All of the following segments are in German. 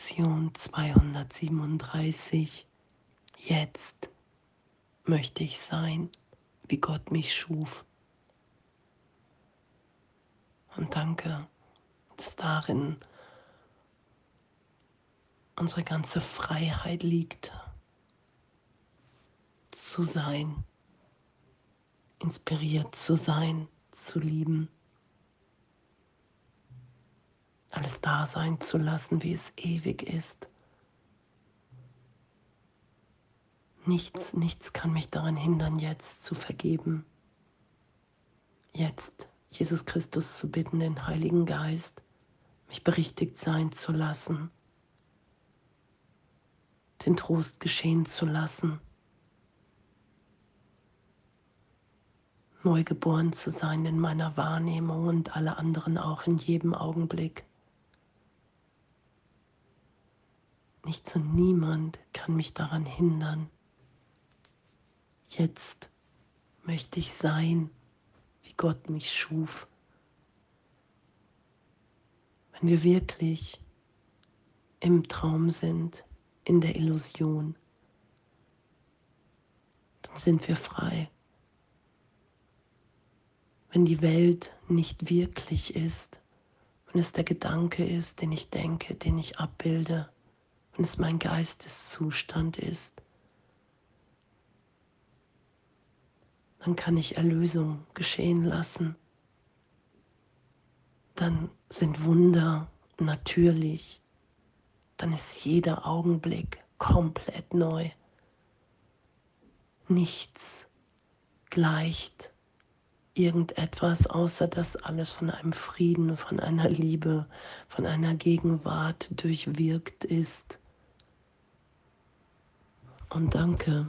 Lektion 237. Jetzt möchte ich sein, wie Gott mich schuf. Und danke, dass darin unsere ganze Freiheit liegt, zu sein, inspiriert zu sein, zu lieben, alles da sein zu lassen, wie es ewig ist. Nichts, nichts kann mich daran hindern, jetzt zu vergeben. Jetzt Jesus Christus zu bitten, den Heiligen Geist, mich berichtigt sein zu lassen, den Trost geschehen zu lassen, neu geboren zu sein in meiner Wahrnehmung und alle anderen auch in jedem Augenblick. Nichts und niemand kann mich daran hindern. Jetzt möchte ich sein wie Gott mich schuf. Wenn wir wirklich im Traum sind, in der Illusion, dann sind wir frei. Wenn die Welt nicht wirklich ist, wenn es der Gedanke ist, den ich denke, den ich abbilde, es mein Geisteszustand ist, dann kann ich Erlösung geschehen lassen. Dann sind Wunder natürlich. Dann ist jeder Augenblick komplett neu. Nichts gleicht irgendetwas, außer dass alles von einem Frieden, von einer Liebe, von einer Gegenwart durchwirkt ist. Und danke.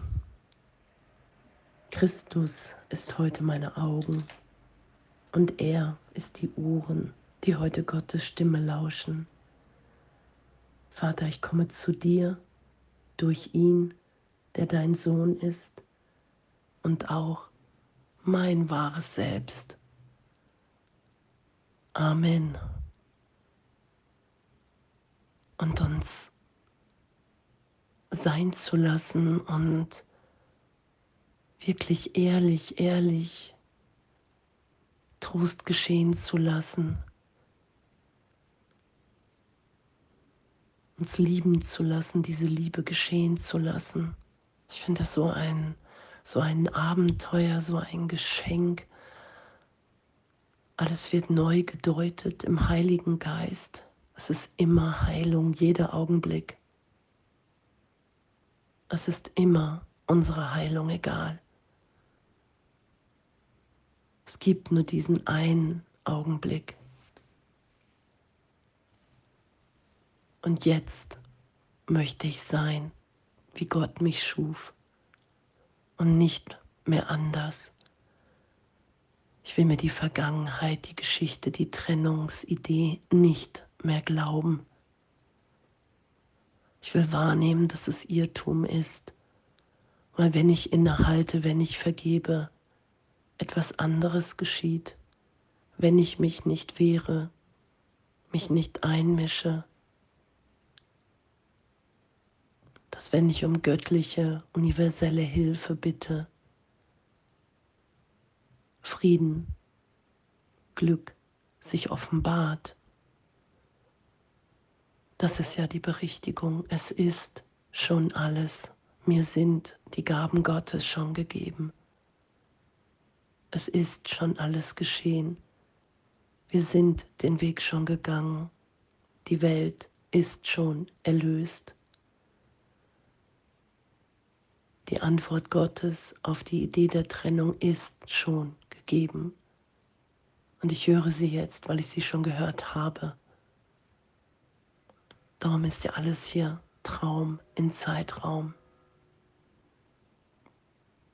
Christus ist heute meine Augen und er ist die Ohren, die heute Gottes Stimme lauschen. Vater, ich komme zu dir durch ihn, der dein Sohn ist und auch mein wahres Selbst. Amen. Und uns sein zu lassen und wirklich ehrlich, ehrlich Trost geschehen zu lassen, uns lieben zu lassen, diese Liebe geschehen zu lassen. Ich finde das so ein, so ein Abenteuer, so ein Geschenk. Alles wird neu gedeutet im Heiligen Geist. Es ist immer Heilung, jeder Augenblick. Es ist immer unsere Heilung egal. Es gibt nur diesen einen Augenblick. Und jetzt möchte ich sein, wie Gott mich schuf und nicht mehr anders. Ich will mir die Vergangenheit, die Geschichte, die Trennungsidee nicht mehr glauben. Ich will wahrnehmen, dass es Irrtum ist, weil wenn ich innehalte, wenn ich vergebe, etwas anderes geschieht, wenn ich mich nicht wehre, mich nicht einmische, dass wenn ich um göttliche, universelle Hilfe bitte, Frieden, Glück sich offenbart. Das ist ja die Berichtigung. Es ist schon alles. Mir sind die Gaben Gottes schon gegeben. Es ist schon alles geschehen. Wir sind den Weg schon gegangen. Die Welt ist schon erlöst. Die Antwort Gottes auf die Idee der Trennung ist schon gegeben. Und ich höre sie jetzt, weil ich sie schon gehört habe. Darum ist ja alles hier Traum in Zeitraum.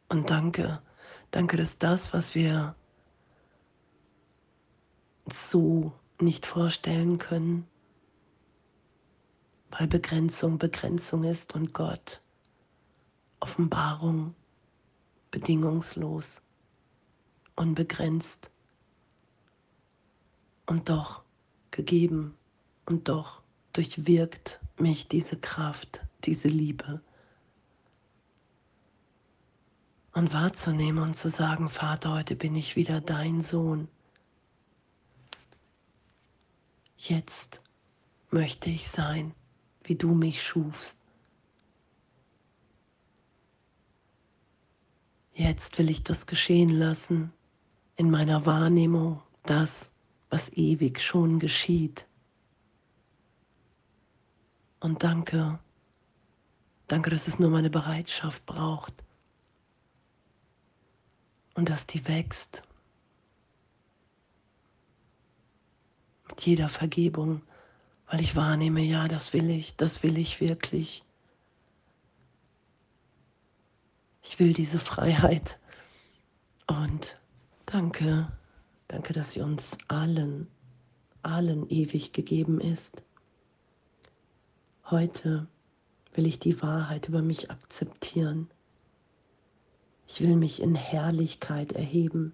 Und danke, Danke, dass das, was wir so nicht vorstellen können, weil Begrenzung Begrenzung ist und Gott Offenbarung bedingungslos, unbegrenzt und doch gegeben und doch durchwirkt mich diese Kraft, diese Liebe. Und wahrzunehmen und zu sagen, Vater, heute bin ich wieder dein Sohn. Jetzt möchte ich sein, wie du mich schufst. Jetzt will ich das geschehen lassen in meiner Wahrnehmung, das, was ewig schon geschieht. Und danke, danke, dass es nur meine Bereitschaft braucht. Und dass die wächst. Mit jeder Vergebung, weil ich wahrnehme, ja, das will ich, das will ich wirklich. Ich will diese Freiheit. Und danke, danke, dass sie uns allen, allen ewig gegeben ist. Heute will ich die Wahrheit über mich akzeptieren. Ich will mich in Herrlichkeit erheben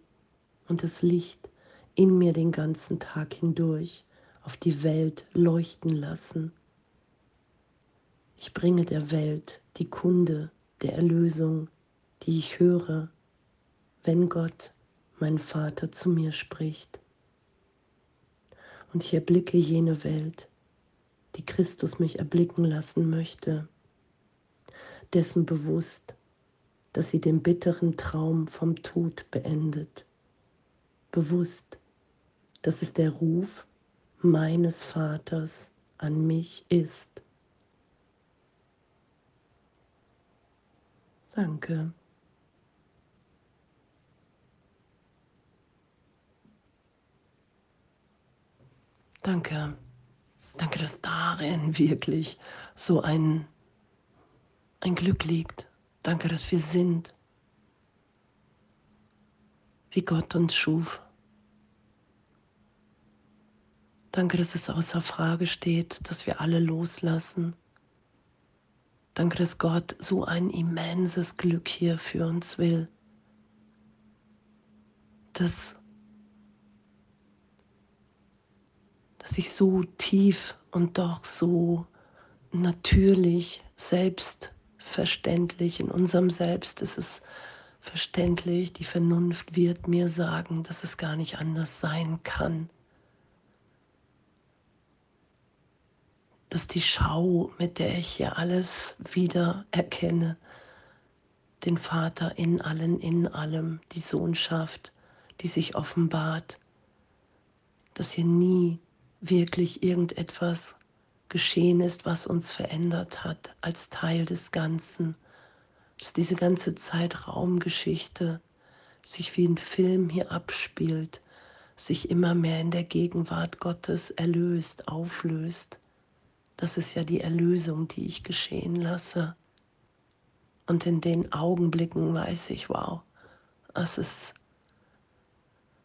und das Licht in mir den ganzen Tag hindurch auf die Welt leuchten lassen. Ich bringe der Welt die Kunde der Erlösung, die ich höre, wenn Gott, mein Vater, zu mir spricht. Und ich erblicke jene Welt, die Christus mich erblicken lassen möchte, dessen bewusst, dass sie den bitteren Traum vom Tod beendet, bewusst, dass es der Ruf meines Vaters an mich ist. Danke. Danke. Danke, dass darin wirklich so ein, ein Glück liegt. Danke, dass wir sind, wie Gott uns schuf. Danke, dass es außer Frage steht, dass wir alle loslassen. Danke, dass Gott so ein immenses Glück hier für uns will. Dass, dass ich so tief und doch so natürlich, selbstverständlich in unserem Selbst ist es verständlich, die Vernunft wird mir sagen, dass es gar nicht anders sein kann. dass die Schau, mit der ich hier alles wieder erkenne, den Vater in allen, in allem, die Sohnschaft, die sich offenbart, dass hier nie wirklich irgendetwas geschehen ist, was uns verändert hat als Teil des Ganzen, dass diese ganze Zeitraumgeschichte sich wie ein Film hier abspielt, sich immer mehr in der Gegenwart Gottes erlöst, auflöst das ist ja die Erlösung, die ich geschehen lasse. Und in den Augenblicken weiß ich, wow, es ist,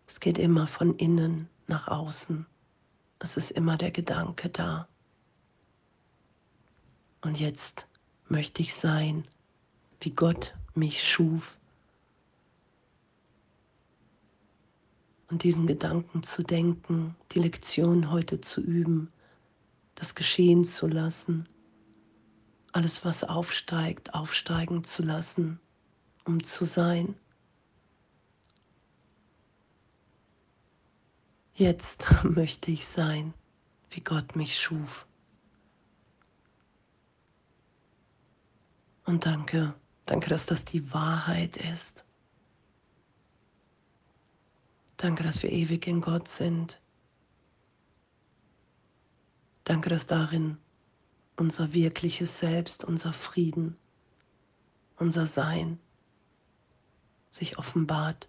es geht immer von innen nach außen. Es ist immer der Gedanke da. Und jetzt möchte ich sein, wie Gott mich schuf. Und diesen Gedanken zu denken, die Lektion heute zu üben, das geschehen zu lassen, alles, was aufsteigt, aufsteigen zu lassen, um zu sein. Jetzt möchte ich sein, wie Gott mich schuf. Und danke, danke, dass das die Wahrheit ist. Danke, dass wir ewig in Gott sind. Danke, dass darin unser wirkliches Selbst, unser Frieden, unser Sein sich offenbart.